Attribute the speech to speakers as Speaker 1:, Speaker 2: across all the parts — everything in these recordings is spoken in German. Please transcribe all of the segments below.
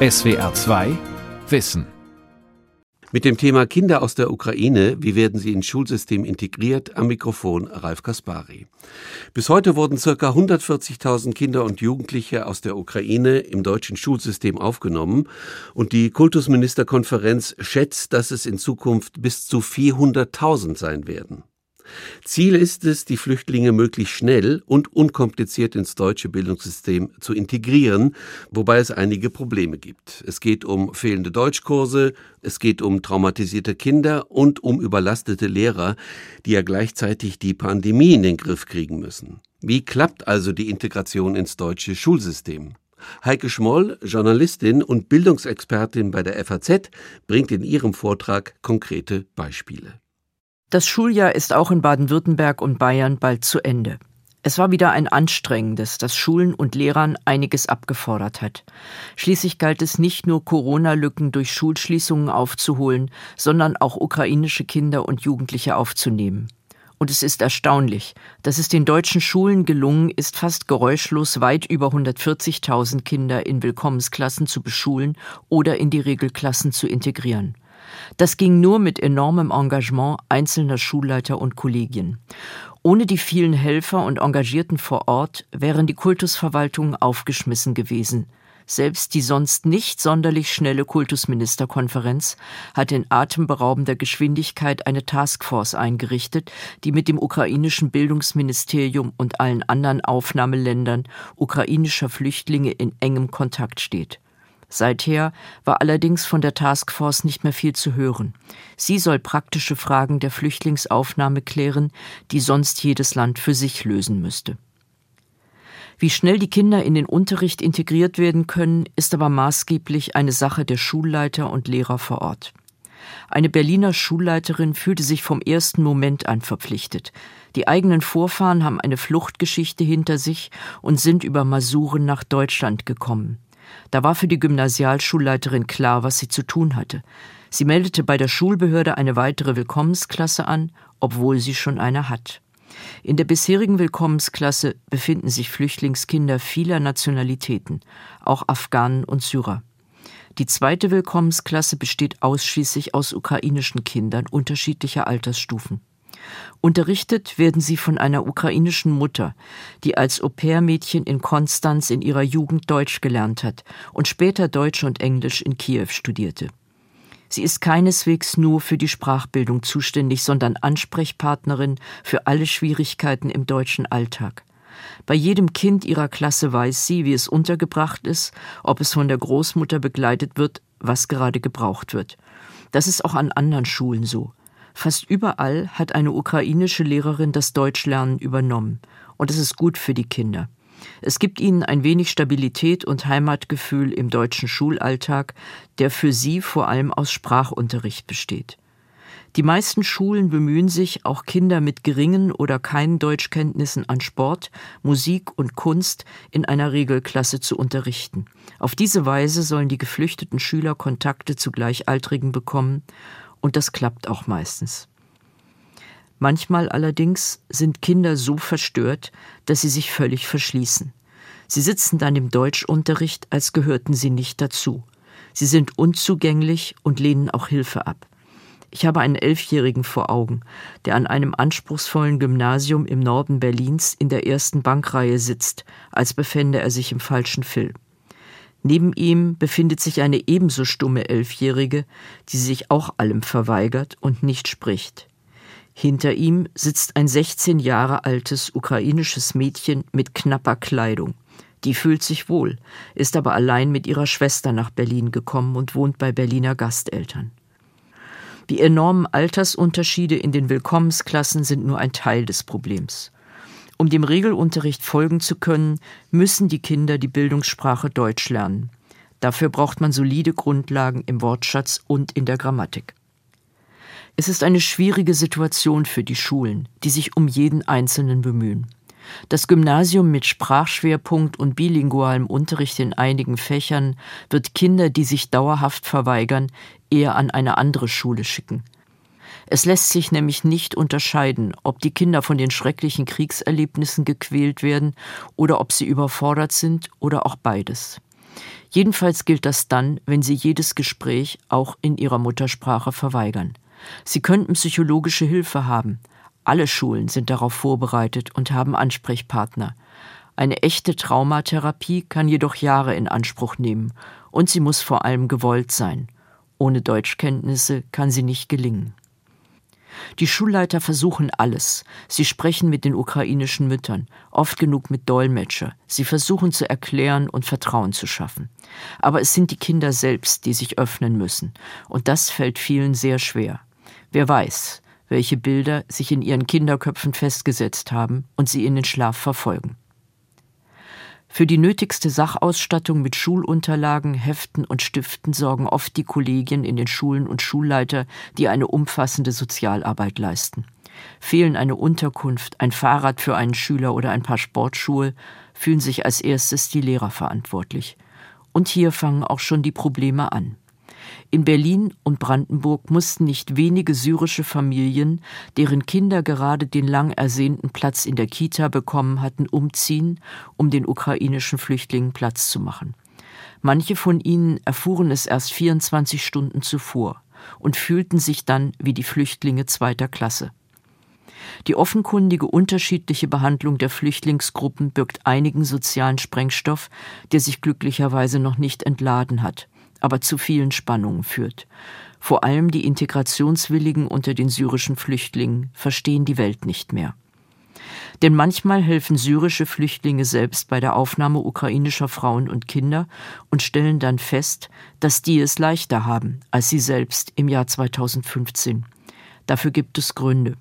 Speaker 1: SWR 2 Wissen
Speaker 2: mit dem Thema Kinder aus der Ukraine, wie werden sie ins Schulsystem integriert, am Mikrofon Ralf Kaspari. Bis heute wurden ca. 140.000 Kinder und Jugendliche aus der Ukraine im deutschen Schulsystem aufgenommen und die Kultusministerkonferenz schätzt, dass es in Zukunft bis zu 400.000 sein werden. Ziel ist es, die Flüchtlinge möglichst schnell und unkompliziert ins deutsche Bildungssystem zu integrieren, wobei es einige Probleme gibt. Es geht um fehlende Deutschkurse, es geht um traumatisierte Kinder und um überlastete Lehrer, die ja gleichzeitig die Pandemie in den Griff kriegen müssen. Wie klappt also die Integration ins deutsche Schulsystem? Heike Schmoll, Journalistin und Bildungsexpertin bei der FAZ, bringt in ihrem Vortrag konkrete Beispiele.
Speaker 3: Das Schuljahr ist auch in Baden-Württemberg und Bayern bald zu Ende. Es war wieder ein anstrengendes, das Schulen und Lehrern einiges abgefordert hat. Schließlich galt es nicht nur Corona-Lücken durch Schulschließungen aufzuholen, sondern auch ukrainische Kinder und Jugendliche aufzunehmen. Und es ist erstaunlich, dass es den deutschen Schulen gelungen ist, fast geräuschlos weit über 140.000 Kinder in Willkommensklassen zu beschulen oder in die Regelklassen zu integrieren. Das ging nur mit enormem Engagement einzelner Schulleiter und Kollegien. Ohne die vielen Helfer und Engagierten vor Ort wären die Kultusverwaltungen aufgeschmissen gewesen. Selbst die sonst nicht sonderlich schnelle Kultusministerkonferenz hat in atemberaubender Geschwindigkeit eine Taskforce eingerichtet, die mit dem ukrainischen Bildungsministerium und allen anderen Aufnahmeländern ukrainischer Flüchtlinge in engem Kontakt steht. Seither war allerdings von der Taskforce nicht mehr viel zu hören. Sie soll praktische Fragen der Flüchtlingsaufnahme klären, die sonst jedes Land für sich lösen müsste. Wie schnell die Kinder in den Unterricht integriert werden können, ist aber maßgeblich eine Sache der Schulleiter und Lehrer vor Ort. Eine Berliner Schulleiterin fühlte sich vom ersten Moment an verpflichtet. Die eigenen Vorfahren haben eine Fluchtgeschichte hinter sich und sind über Masuren nach Deutschland gekommen. Da war für die Gymnasialschulleiterin klar, was sie zu tun hatte. Sie meldete bei der Schulbehörde eine weitere Willkommensklasse an, obwohl sie schon eine hat. In der bisherigen Willkommensklasse befinden sich Flüchtlingskinder vieler Nationalitäten, auch Afghanen und Syrer. Die zweite Willkommensklasse besteht ausschließlich aus ukrainischen Kindern unterschiedlicher Altersstufen. Unterrichtet werden sie von einer ukrainischen Mutter, die als Au-pair-Mädchen in Konstanz in ihrer Jugend Deutsch gelernt hat und später Deutsch und Englisch in Kiew studierte. Sie ist keineswegs nur für die Sprachbildung zuständig, sondern Ansprechpartnerin für alle Schwierigkeiten im deutschen Alltag. Bei jedem Kind ihrer Klasse weiß sie, wie es untergebracht ist, ob es von der Großmutter begleitet wird, was gerade gebraucht wird. Das ist auch an anderen Schulen so. Fast überall hat eine ukrainische Lehrerin das Deutschlernen übernommen. Und es ist gut für die Kinder. Es gibt ihnen ein wenig Stabilität und Heimatgefühl im deutschen Schulalltag, der für sie vor allem aus Sprachunterricht besteht. Die meisten Schulen bemühen sich, auch Kinder mit geringen oder keinen Deutschkenntnissen an Sport, Musik und Kunst in einer Regelklasse zu unterrichten. Auf diese Weise sollen die geflüchteten Schüler Kontakte zu Gleichaltrigen bekommen und das klappt auch meistens. Manchmal allerdings sind Kinder so verstört, dass sie sich völlig verschließen. Sie sitzen dann im Deutschunterricht, als gehörten sie nicht dazu. Sie sind unzugänglich und lehnen auch Hilfe ab. Ich habe einen Elfjährigen vor Augen, der an einem anspruchsvollen Gymnasium im Norden Berlins in der ersten Bankreihe sitzt, als befände er sich im falschen Film. Neben ihm befindet sich eine ebenso stumme Elfjährige, die sich auch allem verweigert und nicht spricht. Hinter ihm sitzt ein 16 Jahre altes ukrainisches Mädchen mit knapper Kleidung. Die fühlt sich wohl, ist aber allein mit ihrer Schwester nach Berlin gekommen und wohnt bei Berliner Gasteltern. Die enormen Altersunterschiede in den Willkommensklassen sind nur ein Teil des Problems. Um dem Regelunterricht folgen zu können, müssen die Kinder die Bildungssprache Deutsch lernen. Dafür braucht man solide Grundlagen im Wortschatz und in der Grammatik. Es ist eine schwierige Situation für die Schulen, die sich um jeden Einzelnen bemühen. Das Gymnasium mit Sprachschwerpunkt und bilingualem Unterricht in einigen Fächern wird Kinder, die sich dauerhaft verweigern, eher an eine andere Schule schicken. Es lässt sich nämlich nicht unterscheiden, ob die Kinder von den schrecklichen Kriegserlebnissen gequält werden oder ob sie überfordert sind oder auch beides. Jedenfalls gilt das dann, wenn sie jedes Gespräch auch in ihrer Muttersprache verweigern. Sie könnten psychologische Hilfe haben. Alle Schulen sind darauf vorbereitet und haben Ansprechpartner. Eine echte Traumatherapie kann jedoch Jahre in Anspruch nehmen und sie muss vor allem gewollt sein. Ohne Deutschkenntnisse kann sie nicht gelingen. Die Schulleiter versuchen alles. Sie sprechen mit den ukrainischen Müttern, oft genug mit Dolmetscher. Sie versuchen zu erklären und Vertrauen zu schaffen. Aber es sind die Kinder selbst, die sich öffnen müssen. Und das fällt vielen sehr schwer. Wer weiß, welche Bilder sich in ihren Kinderköpfen festgesetzt haben und sie in den Schlaf verfolgen. Für die nötigste Sachausstattung mit Schulunterlagen, Heften und Stiften sorgen oft die Kollegien in den Schulen und Schulleiter, die eine umfassende Sozialarbeit leisten. Fehlen eine Unterkunft, ein Fahrrad für einen Schüler oder ein paar Sportschuhe, fühlen sich als erstes die Lehrer verantwortlich. Und hier fangen auch schon die Probleme an. In Berlin und Brandenburg mussten nicht wenige syrische Familien, deren Kinder gerade den lang ersehnten Platz in der Kita bekommen hatten, umziehen, um den ukrainischen Flüchtlingen Platz zu machen. Manche von ihnen erfuhren es erst 24 Stunden zuvor und fühlten sich dann wie die Flüchtlinge zweiter Klasse. Die offenkundige unterschiedliche Behandlung der Flüchtlingsgruppen birgt einigen sozialen Sprengstoff, der sich glücklicherweise noch nicht entladen hat aber zu vielen Spannungen führt. Vor allem die Integrationswilligen unter den syrischen Flüchtlingen verstehen die Welt nicht mehr. Denn manchmal helfen syrische Flüchtlinge selbst bei der Aufnahme ukrainischer Frauen und Kinder und stellen dann fest, dass die es leichter haben als sie selbst im Jahr 2015. Dafür gibt es Gründe.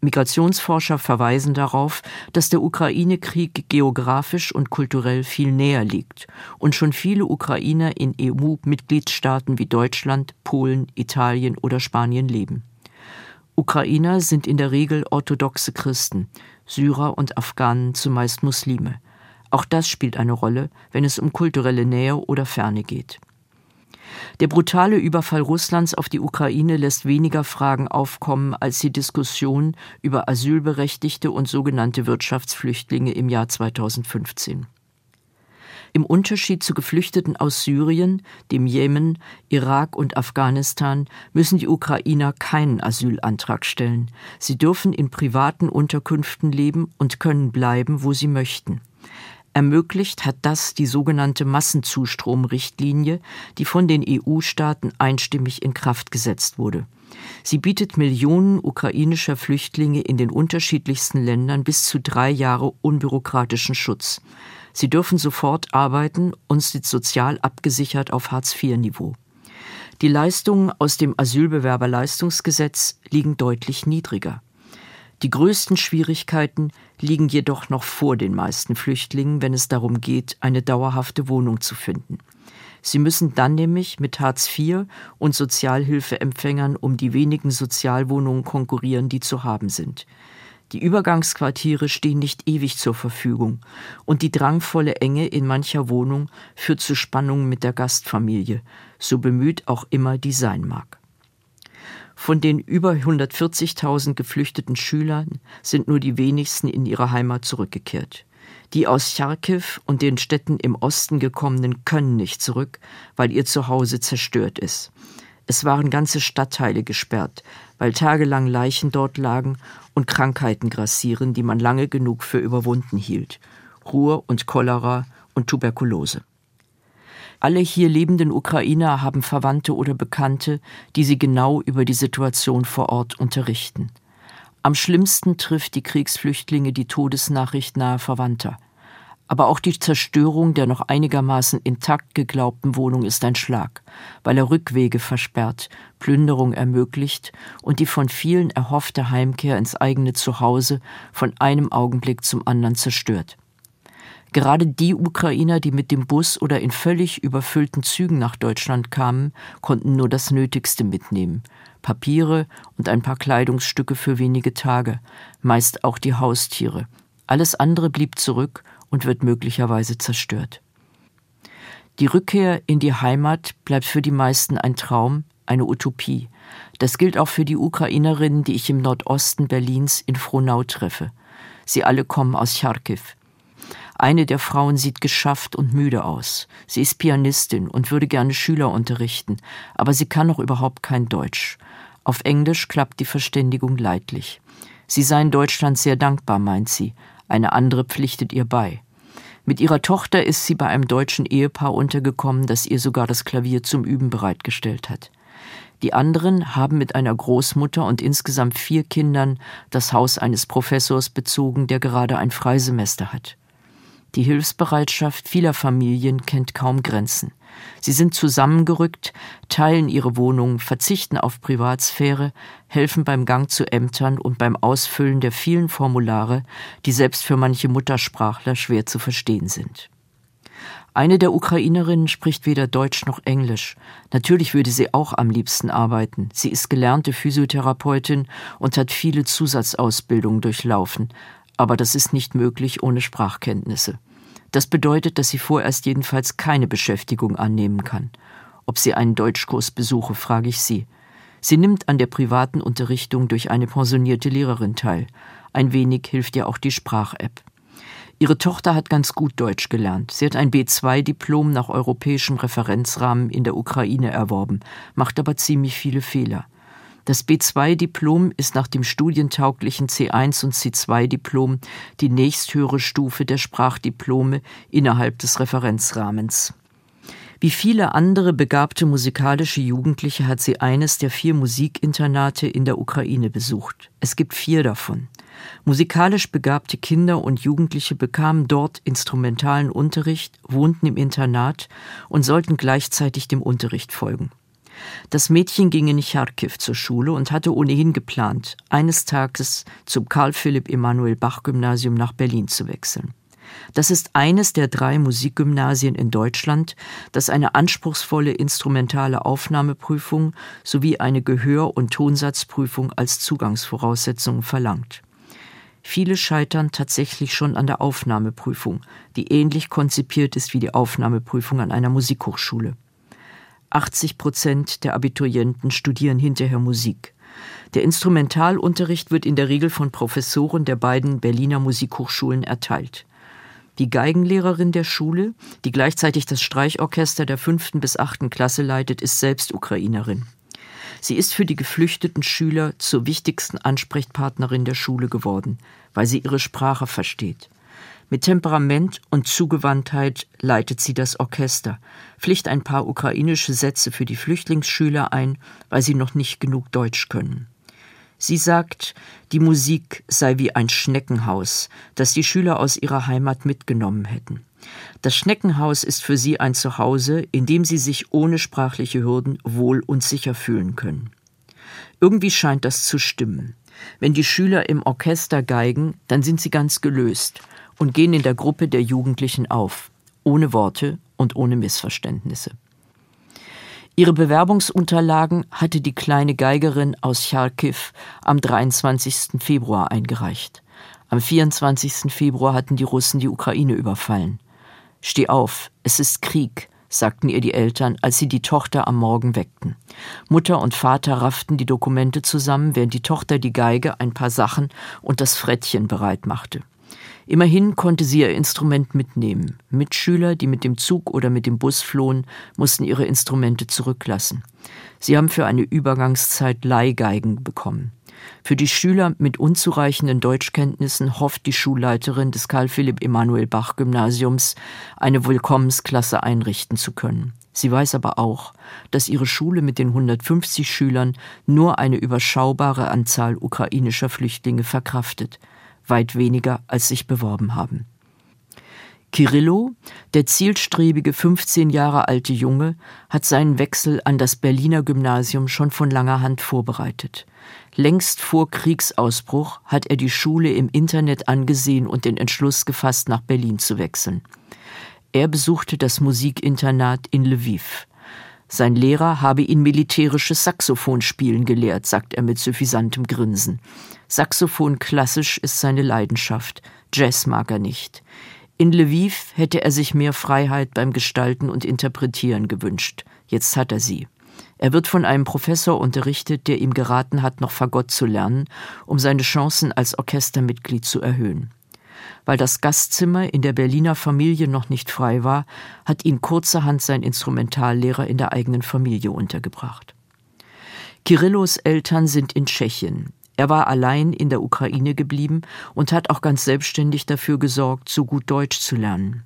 Speaker 3: Migrationsforscher verweisen darauf, dass der Ukraine-Krieg geografisch und kulturell viel näher liegt und schon viele Ukrainer in EU-Mitgliedstaaten wie Deutschland, Polen, Italien oder Spanien leben. Ukrainer sind in der Regel orthodoxe Christen, Syrer und Afghanen zumeist Muslime. Auch das spielt eine Rolle, wenn es um kulturelle Nähe oder Ferne geht. Der brutale Überfall Russlands auf die Ukraine lässt weniger Fragen aufkommen als die Diskussion über Asylberechtigte und sogenannte Wirtschaftsflüchtlinge im Jahr 2015. Im Unterschied zu Geflüchteten aus Syrien, dem Jemen, Irak und Afghanistan müssen die Ukrainer keinen Asylantrag stellen. Sie dürfen in privaten Unterkünften leben und können bleiben, wo sie möchten. Ermöglicht hat das die sogenannte Massenzustromrichtlinie, die von den EU-Staaten einstimmig in Kraft gesetzt wurde. Sie bietet Millionen ukrainischer Flüchtlinge in den unterschiedlichsten Ländern bis zu drei Jahre unbürokratischen Schutz. Sie dürfen sofort arbeiten und sind sozial abgesichert auf Hartz-IV-Niveau. Die Leistungen aus dem Asylbewerberleistungsgesetz liegen deutlich niedriger. Die größten Schwierigkeiten liegen jedoch noch vor den meisten Flüchtlingen, wenn es darum geht, eine dauerhafte Wohnung zu finden. Sie müssen dann nämlich mit Hartz IV und Sozialhilfeempfängern um die wenigen Sozialwohnungen konkurrieren, die zu haben sind. Die Übergangsquartiere stehen nicht ewig zur Verfügung, und die drangvolle Enge in mancher Wohnung führt zu Spannungen mit der Gastfamilie, so bemüht auch immer die sein mag. Von den über 140.000 geflüchteten Schülern sind nur die wenigsten in ihre Heimat zurückgekehrt. Die aus Charkiw und den Städten im Osten gekommenen können nicht zurück, weil ihr Zuhause zerstört ist. Es waren ganze Stadtteile gesperrt, weil tagelang Leichen dort lagen und Krankheiten grassieren, die man lange genug für überwunden hielt. Ruhr und Cholera und Tuberkulose. Alle hier lebenden Ukrainer haben Verwandte oder Bekannte, die sie genau über die Situation vor Ort unterrichten. Am schlimmsten trifft die Kriegsflüchtlinge die Todesnachricht nahe Verwandter. Aber auch die Zerstörung der noch einigermaßen intakt geglaubten Wohnung ist ein Schlag, weil er Rückwege versperrt, Plünderung ermöglicht und die von vielen erhoffte Heimkehr ins eigene Zuhause von einem Augenblick zum anderen zerstört. Gerade die Ukrainer, die mit dem Bus oder in völlig überfüllten Zügen nach Deutschland kamen, konnten nur das Nötigste mitnehmen. Papiere und ein paar Kleidungsstücke für wenige Tage, meist auch die Haustiere. Alles andere blieb zurück und wird möglicherweise zerstört. Die Rückkehr in die Heimat bleibt für die meisten ein Traum, eine Utopie. Das gilt auch für die Ukrainerinnen, die ich im Nordosten Berlins in Frohnau treffe. Sie alle kommen aus Charkiw. Eine der Frauen sieht geschafft und müde aus. Sie ist Pianistin und würde gerne Schüler unterrichten, aber sie kann noch überhaupt kein Deutsch. Auf Englisch klappt die Verständigung leidlich. Sie sei in Deutschland sehr dankbar, meint sie. Eine andere pflichtet ihr bei. Mit ihrer Tochter ist sie bei einem deutschen Ehepaar untergekommen, das ihr sogar das Klavier zum Üben bereitgestellt hat. Die anderen haben mit einer Großmutter und insgesamt vier Kindern das Haus eines Professors bezogen, der gerade ein Freisemester hat. Die Hilfsbereitschaft vieler Familien kennt kaum Grenzen. Sie sind zusammengerückt, teilen ihre Wohnungen, verzichten auf Privatsphäre, helfen beim Gang zu Ämtern und beim Ausfüllen der vielen Formulare, die selbst für manche Muttersprachler schwer zu verstehen sind. Eine der Ukrainerinnen spricht weder Deutsch noch Englisch. Natürlich würde sie auch am liebsten arbeiten. Sie ist gelernte Physiotherapeutin und hat viele Zusatzausbildungen durchlaufen. Aber das ist nicht möglich ohne Sprachkenntnisse. Das bedeutet, dass sie vorerst jedenfalls keine Beschäftigung annehmen kann. Ob sie einen Deutschkurs besuche, frage ich sie. Sie nimmt an der privaten Unterrichtung durch eine pensionierte Lehrerin teil. Ein wenig hilft ihr auch die Sprach-App. Ihre Tochter hat ganz gut Deutsch gelernt. Sie hat ein B2-Diplom nach europäischem Referenzrahmen in der Ukraine erworben, macht aber ziemlich viele Fehler. Das B2-Diplom ist nach dem studientauglichen C1 und C2-Diplom die nächsthöhere Stufe der Sprachdiplome innerhalb des Referenzrahmens. Wie viele andere begabte musikalische Jugendliche hat sie eines der vier Musikinternate in der Ukraine besucht. Es gibt vier davon. Musikalisch begabte Kinder und Jugendliche bekamen dort instrumentalen Unterricht, wohnten im Internat und sollten gleichzeitig dem Unterricht folgen. Das Mädchen ging in Charkiw zur Schule und hatte ohnehin geplant, eines Tages zum Karl Philipp Emanuel Bach Gymnasium nach Berlin zu wechseln. Das ist eines der drei Musikgymnasien in Deutschland, das eine anspruchsvolle instrumentale Aufnahmeprüfung sowie eine Gehör- und Tonsatzprüfung als Zugangsvoraussetzung verlangt. Viele scheitern tatsächlich schon an der Aufnahmeprüfung, die ähnlich konzipiert ist wie die Aufnahmeprüfung an einer Musikhochschule. 80 Prozent der Abiturienten studieren hinterher Musik. Der Instrumentalunterricht wird in der Regel von Professoren der beiden Berliner Musikhochschulen erteilt. Die Geigenlehrerin der Schule, die gleichzeitig das Streichorchester der fünften bis achten Klasse leitet, ist selbst Ukrainerin. Sie ist für die geflüchteten Schüler zur wichtigsten Ansprechpartnerin der Schule geworden, weil sie ihre Sprache versteht. Mit Temperament und Zugewandtheit leitet sie das Orchester, pflicht ein paar ukrainische Sätze für die Flüchtlingsschüler ein, weil sie noch nicht genug Deutsch können. Sie sagt, die Musik sei wie ein Schneckenhaus, das die Schüler aus ihrer Heimat mitgenommen hätten. Das Schneckenhaus ist für sie ein Zuhause, in dem sie sich ohne sprachliche Hürden wohl und sicher fühlen können. Irgendwie scheint das zu stimmen. Wenn die Schüler im Orchester geigen, dann sind sie ganz gelöst und gehen in der Gruppe der Jugendlichen auf, ohne Worte und ohne Missverständnisse. Ihre Bewerbungsunterlagen hatte die kleine Geigerin aus Charkiw am 23. Februar eingereicht. Am 24. Februar hatten die Russen die Ukraine überfallen. Steh auf, es ist Krieg, sagten ihr die Eltern, als sie die Tochter am Morgen weckten. Mutter und Vater rafften die Dokumente zusammen, während die Tochter die Geige, ein paar Sachen und das Frettchen bereit machte. Immerhin konnte sie ihr Instrument mitnehmen. Mitschüler, die mit dem Zug oder mit dem Bus flohen, mussten ihre Instrumente zurücklassen. Sie haben für eine Übergangszeit Leihgeigen bekommen. Für die Schüler mit unzureichenden Deutschkenntnissen hofft die Schulleiterin des Karl Philipp Emanuel Bach Gymnasiums, eine Willkommensklasse einrichten zu können. Sie weiß aber auch, dass ihre Schule mit den 150 Schülern nur eine überschaubare Anzahl ukrainischer Flüchtlinge verkraftet, weit weniger als sich beworben haben. Kirillo, der zielstrebige 15 Jahre alte Junge, hat seinen Wechsel an das Berliner Gymnasium schon von langer Hand vorbereitet. Längst vor Kriegsausbruch hat er die Schule im Internet angesehen und den Entschluss gefasst, nach Berlin zu wechseln. Er besuchte das Musikinternat in Lviv. Sein Lehrer habe ihn militärisches Saxophonspielen gelehrt, sagt er mit suffisantem Grinsen. Saxophon klassisch ist seine Leidenschaft, Jazz mag er nicht. In Lviv hätte er sich mehr Freiheit beim Gestalten und Interpretieren gewünscht. Jetzt hat er sie. Er wird von einem Professor unterrichtet, der ihm geraten hat, noch Fagott zu lernen, um seine Chancen als Orchestermitglied zu erhöhen. Weil das Gastzimmer in der Berliner Familie noch nicht frei war, hat ihn kurzerhand sein Instrumentallehrer in der eigenen Familie untergebracht. Kirillos Eltern sind in Tschechien. Er war allein in der Ukraine geblieben und hat auch ganz selbstständig dafür gesorgt, so gut Deutsch zu lernen.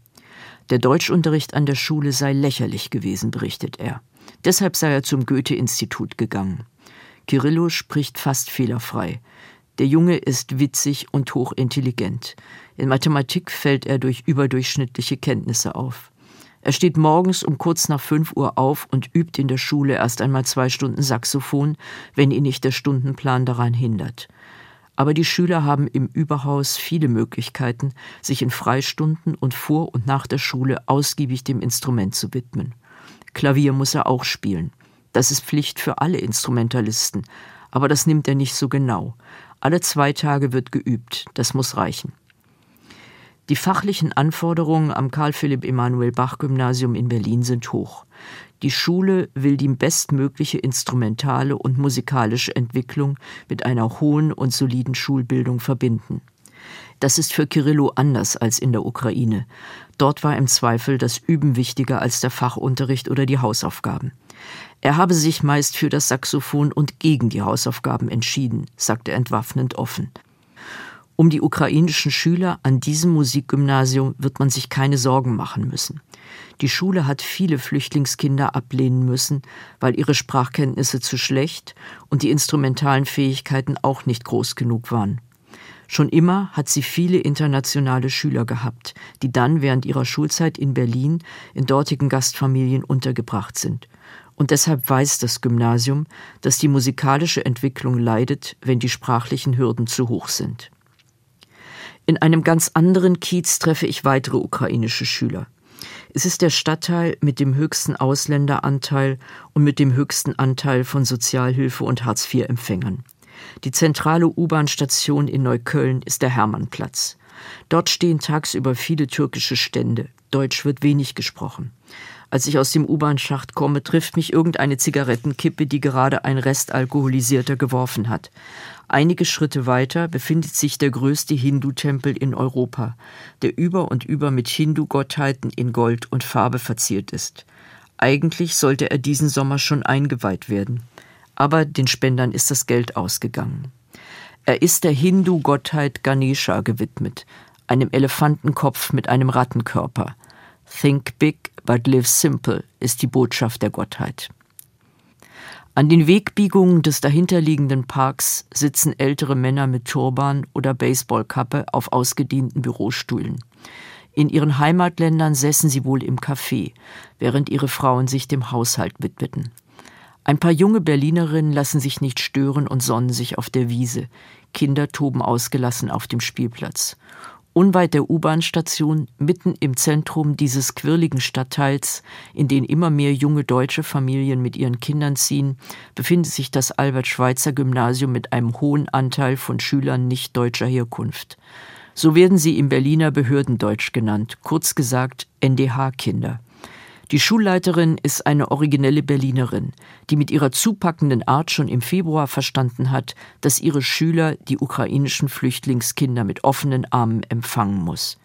Speaker 3: Der Deutschunterricht an der Schule sei lächerlich gewesen, berichtet er. Deshalb sei er zum Goethe-Institut gegangen. Kirillo spricht fast fehlerfrei. Der Junge ist witzig und hochintelligent. In Mathematik fällt er durch überdurchschnittliche Kenntnisse auf. Er steht morgens um kurz nach fünf Uhr auf und übt in der Schule erst einmal zwei Stunden Saxophon, wenn ihn nicht der Stundenplan daran hindert. Aber die Schüler haben im Überhaus viele Möglichkeiten, sich in Freistunden und vor und nach der Schule ausgiebig dem Instrument zu widmen. Klavier muss er auch spielen. Das ist Pflicht für alle Instrumentalisten, aber das nimmt er nicht so genau. Alle zwei Tage wird geübt, das muss reichen. Die fachlichen Anforderungen am Karl Philipp Emanuel Bach Gymnasium in Berlin sind hoch. Die Schule will die bestmögliche instrumentale und musikalische Entwicklung mit einer hohen und soliden Schulbildung verbinden. Das ist für Kirillo anders als in der Ukraine. Dort war im Zweifel das Üben wichtiger als der Fachunterricht oder die Hausaufgaben. Er habe sich meist für das Saxophon und gegen die Hausaufgaben entschieden, sagt er entwaffnend offen. Um die ukrainischen Schüler an diesem Musikgymnasium wird man sich keine Sorgen machen müssen. Die Schule hat viele Flüchtlingskinder ablehnen müssen, weil ihre Sprachkenntnisse zu schlecht und die instrumentalen Fähigkeiten auch nicht groß genug waren. Schon immer hat sie viele internationale Schüler gehabt, die dann während ihrer Schulzeit in Berlin in dortigen Gastfamilien untergebracht sind. Und deshalb weiß das Gymnasium, dass die musikalische Entwicklung leidet, wenn die sprachlichen Hürden zu hoch sind. In einem ganz anderen Kiez treffe ich weitere ukrainische Schüler. Es ist der Stadtteil mit dem höchsten Ausländeranteil und mit dem höchsten Anteil von Sozialhilfe und Hartz-IV-Empfängern. Die zentrale U-Bahn-Station in Neukölln ist der Hermannplatz. Dort stehen tagsüber viele türkische Stände. Deutsch wird wenig gesprochen. Als ich aus dem U-Bahn-Schacht komme, trifft mich irgendeine Zigarettenkippe, die gerade ein Restalkoholisierter geworfen hat. Einige Schritte weiter befindet sich der größte Hindu-Tempel in Europa, der über und über mit Hindu-Gottheiten in Gold und Farbe verziert ist. Eigentlich sollte er diesen Sommer schon eingeweiht werden aber den Spendern ist das Geld ausgegangen. Er ist der Hindu-Gottheit Ganesha gewidmet, einem Elefantenkopf mit einem Rattenkörper. Think big, but live simple ist die Botschaft der Gottheit. An den Wegbiegungen des dahinterliegenden Parks sitzen ältere Männer mit Turban oder Baseballkappe auf ausgedienten Bürostühlen. In ihren Heimatländern säßen sie wohl im Café, während ihre Frauen sich dem Haushalt widmeten. Ein paar junge Berlinerinnen lassen sich nicht stören und sonnen sich auf der Wiese. Kinder toben ausgelassen auf dem Spielplatz. Unweit der U-Bahn-Station, mitten im Zentrum dieses quirligen Stadtteils, in den immer mehr junge deutsche Familien mit ihren Kindern ziehen, befindet sich das Albert-Schweitzer-Gymnasium mit einem hohen Anteil von Schülern nicht deutscher Herkunft. So werden sie im Berliner Behördendeutsch genannt, kurz gesagt NDH-Kinder. Die Schulleiterin ist eine originelle Berlinerin, die mit ihrer zupackenden Art schon im Februar verstanden hat, dass ihre Schüler die ukrainischen Flüchtlingskinder mit offenen Armen empfangen muss.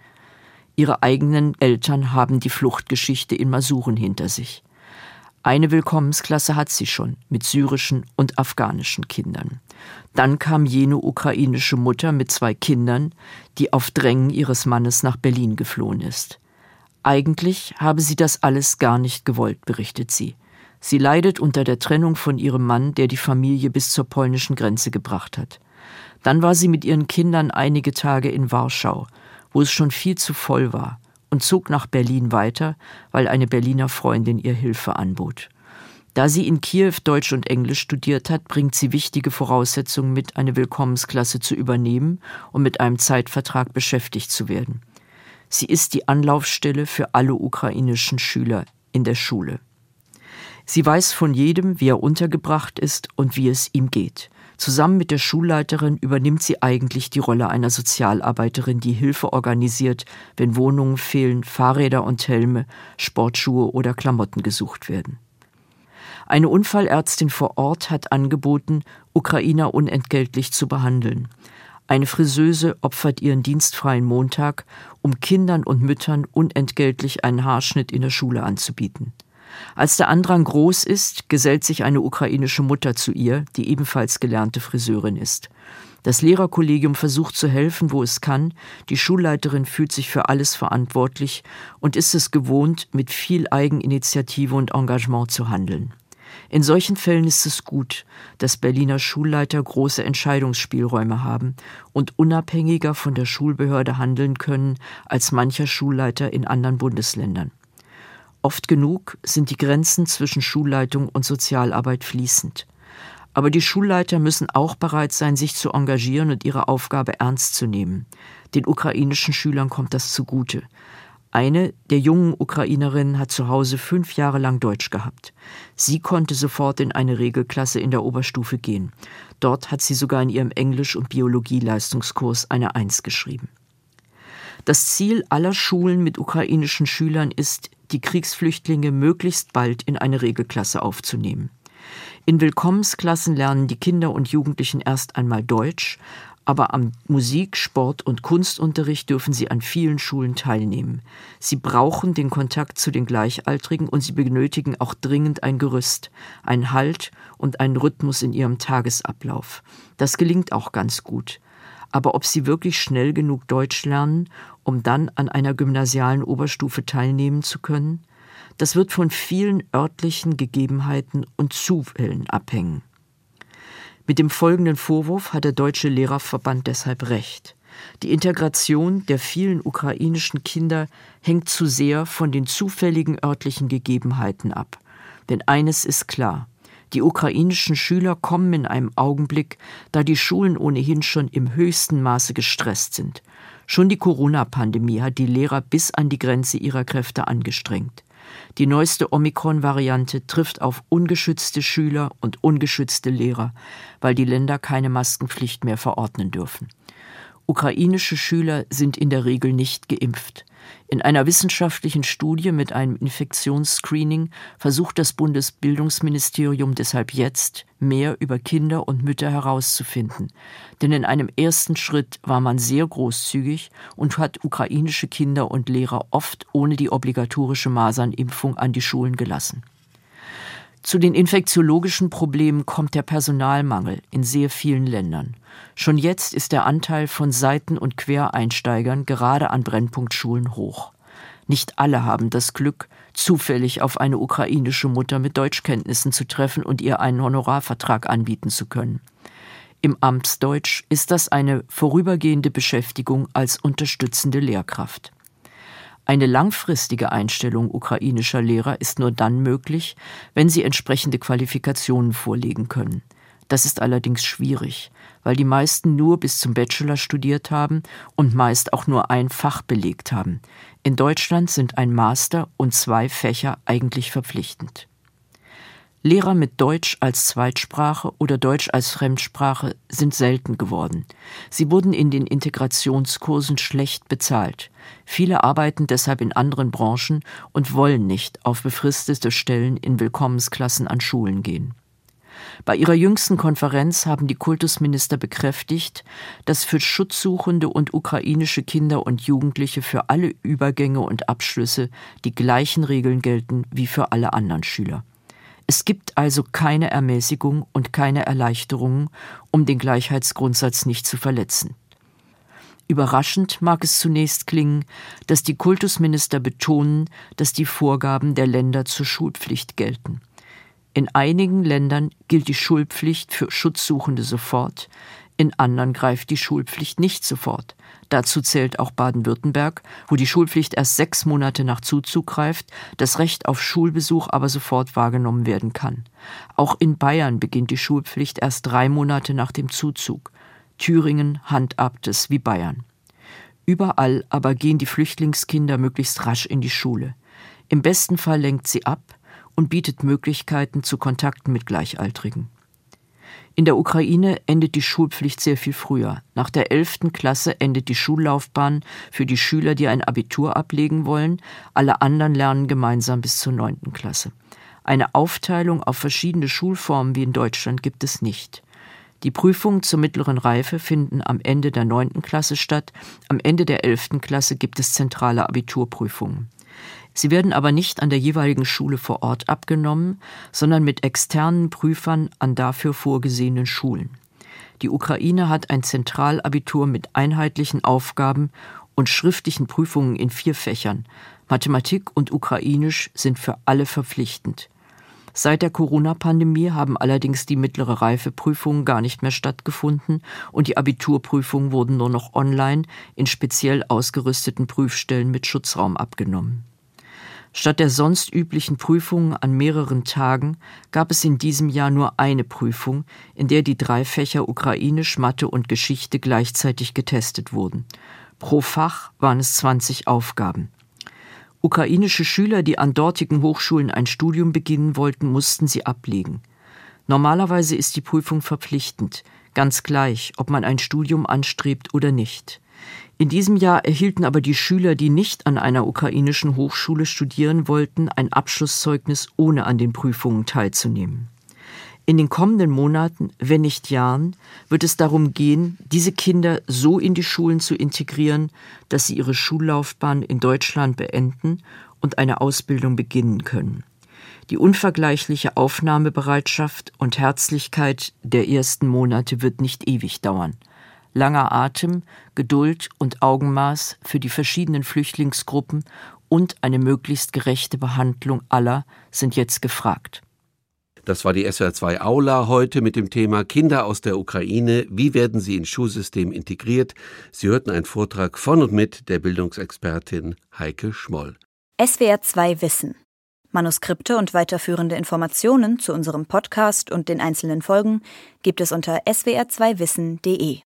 Speaker 3: Ihre eigenen Eltern haben die Fluchtgeschichte in Masuren hinter sich. Eine Willkommensklasse hat sie schon mit syrischen und afghanischen Kindern. Dann kam jene ukrainische Mutter mit zwei Kindern, die auf Drängen ihres Mannes nach Berlin geflohen ist. Eigentlich habe sie das alles gar nicht gewollt, berichtet sie. Sie leidet unter der Trennung von ihrem Mann, der die Familie bis zur polnischen Grenze gebracht hat. Dann war sie mit ihren Kindern einige Tage in Warschau, wo es schon viel zu voll war, und zog nach Berlin weiter, weil eine Berliner Freundin ihr Hilfe anbot. Da sie in Kiew Deutsch und Englisch studiert hat, bringt sie wichtige Voraussetzungen mit, eine Willkommensklasse zu übernehmen und mit einem Zeitvertrag beschäftigt zu werden. Sie ist die Anlaufstelle für alle ukrainischen Schüler in der Schule. Sie weiß von jedem, wie er untergebracht ist und wie es ihm geht. Zusammen mit der Schulleiterin übernimmt sie eigentlich die Rolle einer Sozialarbeiterin, die Hilfe organisiert, wenn Wohnungen fehlen, Fahrräder und Helme, Sportschuhe oder Klamotten gesucht werden. Eine Unfallärztin vor Ort hat angeboten, Ukrainer unentgeltlich zu behandeln. Eine Friseuse opfert ihren dienstfreien Montag, um Kindern und Müttern unentgeltlich einen Haarschnitt in der Schule anzubieten. Als der Andrang groß ist, gesellt sich eine ukrainische Mutter zu ihr, die ebenfalls gelernte Friseurin ist. Das Lehrerkollegium versucht zu helfen, wo es kann. Die Schulleiterin fühlt sich für alles verantwortlich und ist es gewohnt, mit viel Eigeninitiative und Engagement zu handeln. In solchen Fällen ist es gut, dass Berliner Schulleiter große Entscheidungsspielräume haben und unabhängiger von der Schulbehörde handeln können als mancher Schulleiter in anderen Bundesländern. Oft genug sind die Grenzen zwischen Schulleitung und Sozialarbeit fließend. Aber die Schulleiter müssen auch bereit sein, sich zu engagieren und ihre Aufgabe ernst zu nehmen. Den ukrainischen Schülern kommt das zugute. Eine der jungen Ukrainerinnen hat zu Hause fünf Jahre lang Deutsch gehabt. Sie konnte sofort in eine Regelklasse in der Oberstufe gehen. Dort hat sie sogar in ihrem Englisch- und Biologie-Leistungskurs eine Eins geschrieben. Das Ziel aller Schulen mit ukrainischen Schülern ist, die Kriegsflüchtlinge möglichst bald in eine Regelklasse aufzunehmen. In Willkommensklassen lernen die Kinder und Jugendlichen erst einmal Deutsch, aber am Musik-, Sport- und Kunstunterricht dürfen sie an vielen Schulen teilnehmen. Sie brauchen den Kontakt zu den Gleichaltrigen und sie benötigen auch dringend ein Gerüst, einen Halt und einen Rhythmus in ihrem Tagesablauf. Das gelingt auch ganz gut. Aber ob sie wirklich schnell genug Deutsch lernen, um dann an einer gymnasialen Oberstufe teilnehmen zu können, das wird von vielen örtlichen Gegebenheiten und Zufällen abhängen. Mit dem folgenden Vorwurf hat der Deutsche Lehrerverband deshalb recht. Die Integration der vielen ukrainischen Kinder hängt zu sehr von den zufälligen örtlichen Gegebenheiten ab. Denn eines ist klar, die ukrainischen Schüler kommen in einem Augenblick, da die Schulen ohnehin schon im höchsten Maße gestresst sind. Schon die Corona-Pandemie hat die Lehrer bis an die Grenze ihrer Kräfte angestrengt. Die neueste Omikron-Variante trifft auf ungeschützte Schüler und ungeschützte Lehrer, weil die Länder keine Maskenpflicht mehr verordnen dürfen. Ukrainische Schüler sind in der Regel nicht geimpft. In einer wissenschaftlichen Studie mit einem Infektionsscreening versucht das Bundesbildungsministerium deshalb jetzt, mehr über Kinder und Mütter herauszufinden. Denn in einem ersten Schritt war man sehr großzügig und hat ukrainische Kinder und Lehrer oft ohne die obligatorische Masernimpfung an die Schulen gelassen. Zu den infektiologischen Problemen kommt der Personalmangel in sehr vielen Ländern. Schon jetzt ist der Anteil von Seiten- und Quereinsteigern gerade an Brennpunktschulen hoch. Nicht alle haben das Glück, zufällig auf eine ukrainische Mutter mit Deutschkenntnissen zu treffen und ihr einen Honorarvertrag anbieten zu können. Im Amtsdeutsch ist das eine vorübergehende Beschäftigung als unterstützende Lehrkraft. Eine langfristige Einstellung ukrainischer Lehrer ist nur dann möglich, wenn sie entsprechende Qualifikationen vorlegen können. Das ist allerdings schwierig, weil die meisten nur bis zum Bachelor studiert haben und meist auch nur ein Fach belegt haben. In Deutschland sind ein Master und zwei Fächer eigentlich verpflichtend. Lehrer mit Deutsch als Zweitsprache oder Deutsch als Fremdsprache sind selten geworden. Sie wurden in den Integrationskursen schlecht bezahlt. Viele arbeiten deshalb in anderen Branchen und wollen nicht auf befristete Stellen in Willkommensklassen an Schulen gehen. Bei ihrer jüngsten Konferenz haben die Kultusminister bekräftigt, dass für Schutzsuchende und ukrainische Kinder und Jugendliche für alle Übergänge und Abschlüsse die gleichen Regeln gelten wie für alle anderen Schüler. Es gibt also keine Ermäßigung und keine Erleichterungen, um den Gleichheitsgrundsatz nicht zu verletzen. Überraschend mag es zunächst klingen, dass die Kultusminister betonen, dass die Vorgaben der Länder zur Schulpflicht gelten. In einigen Ländern gilt die Schulpflicht für Schutzsuchende sofort, in anderen greift die Schulpflicht nicht sofort. Dazu zählt auch Baden-Württemberg, wo die Schulpflicht erst sechs Monate nach Zuzug greift, das Recht auf Schulbesuch aber sofort wahrgenommen werden kann. Auch in Bayern beginnt die Schulpflicht erst drei Monate nach dem Zuzug. Thüringen handhabt es wie Bayern. Überall aber gehen die Flüchtlingskinder möglichst rasch in die Schule. Im besten Fall lenkt sie ab und bietet Möglichkeiten zu Kontakten mit Gleichaltrigen. In der Ukraine endet die Schulpflicht sehr viel früher. Nach der 11. Klasse endet die Schullaufbahn für die Schüler, die ein Abitur ablegen wollen. Alle anderen lernen gemeinsam bis zur 9. Klasse. Eine Aufteilung auf verschiedene Schulformen wie in Deutschland gibt es nicht. Die Prüfungen zur mittleren Reife finden am Ende der neunten Klasse statt. Am Ende der elften Klasse gibt es zentrale Abiturprüfungen. Sie werden aber nicht an der jeweiligen Schule vor Ort abgenommen, sondern mit externen Prüfern an dafür vorgesehenen Schulen. Die Ukraine hat ein Zentralabitur mit einheitlichen Aufgaben und schriftlichen Prüfungen in vier Fächern. Mathematik und Ukrainisch sind für alle verpflichtend. Seit der Corona-Pandemie haben allerdings die mittlere Reifeprüfungen gar nicht mehr stattgefunden und die Abiturprüfungen wurden nur noch online in speziell ausgerüsteten Prüfstellen mit Schutzraum abgenommen. Statt der sonst üblichen Prüfungen an mehreren Tagen gab es in diesem Jahr nur eine Prüfung, in der die drei Fächer Ukrainisch, Mathe und Geschichte gleichzeitig getestet wurden. Pro Fach waren es 20 Aufgaben. Ukrainische Schüler, die an dortigen Hochschulen ein Studium beginnen wollten, mussten sie ablegen. Normalerweise ist die Prüfung verpflichtend, ganz gleich, ob man ein Studium anstrebt oder nicht. In diesem Jahr erhielten aber die Schüler, die nicht an einer ukrainischen Hochschule studieren wollten, ein Abschlusszeugnis, ohne an den Prüfungen teilzunehmen. In den kommenden Monaten, wenn nicht Jahren, wird es darum gehen, diese Kinder so in die Schulen zu integrieren, dass sie ihre Schullaufbahn in Deutschland beenden und eine Ausbildung beginnen können. Die unvergleichliche Aufnahmebereitschaft und Herzlichkeit der ersten Monate wird nicht ewig dauern. Langer Atem, Geduld und Augenmaß für die verschiedenen Flüchtlingsgruppen und eine möglichst gerechte Behandlung aller sind jetzt gefragt.
Speaker 2: Das war die SWR2 Aula heute mit dem Thema Kinder aus der Ukraine. Wie werden sie ins Schulsystem integriert? Sie hörten einen Vortrag von und mit der Bildungsexpertin Heike Schmoll.
Speaker 4: SWR2 Wissen. Manuskripte und weiterführende Informationen zu unserem Podcast und den einzelnen Folgen gibt es unter swr2wissen.de.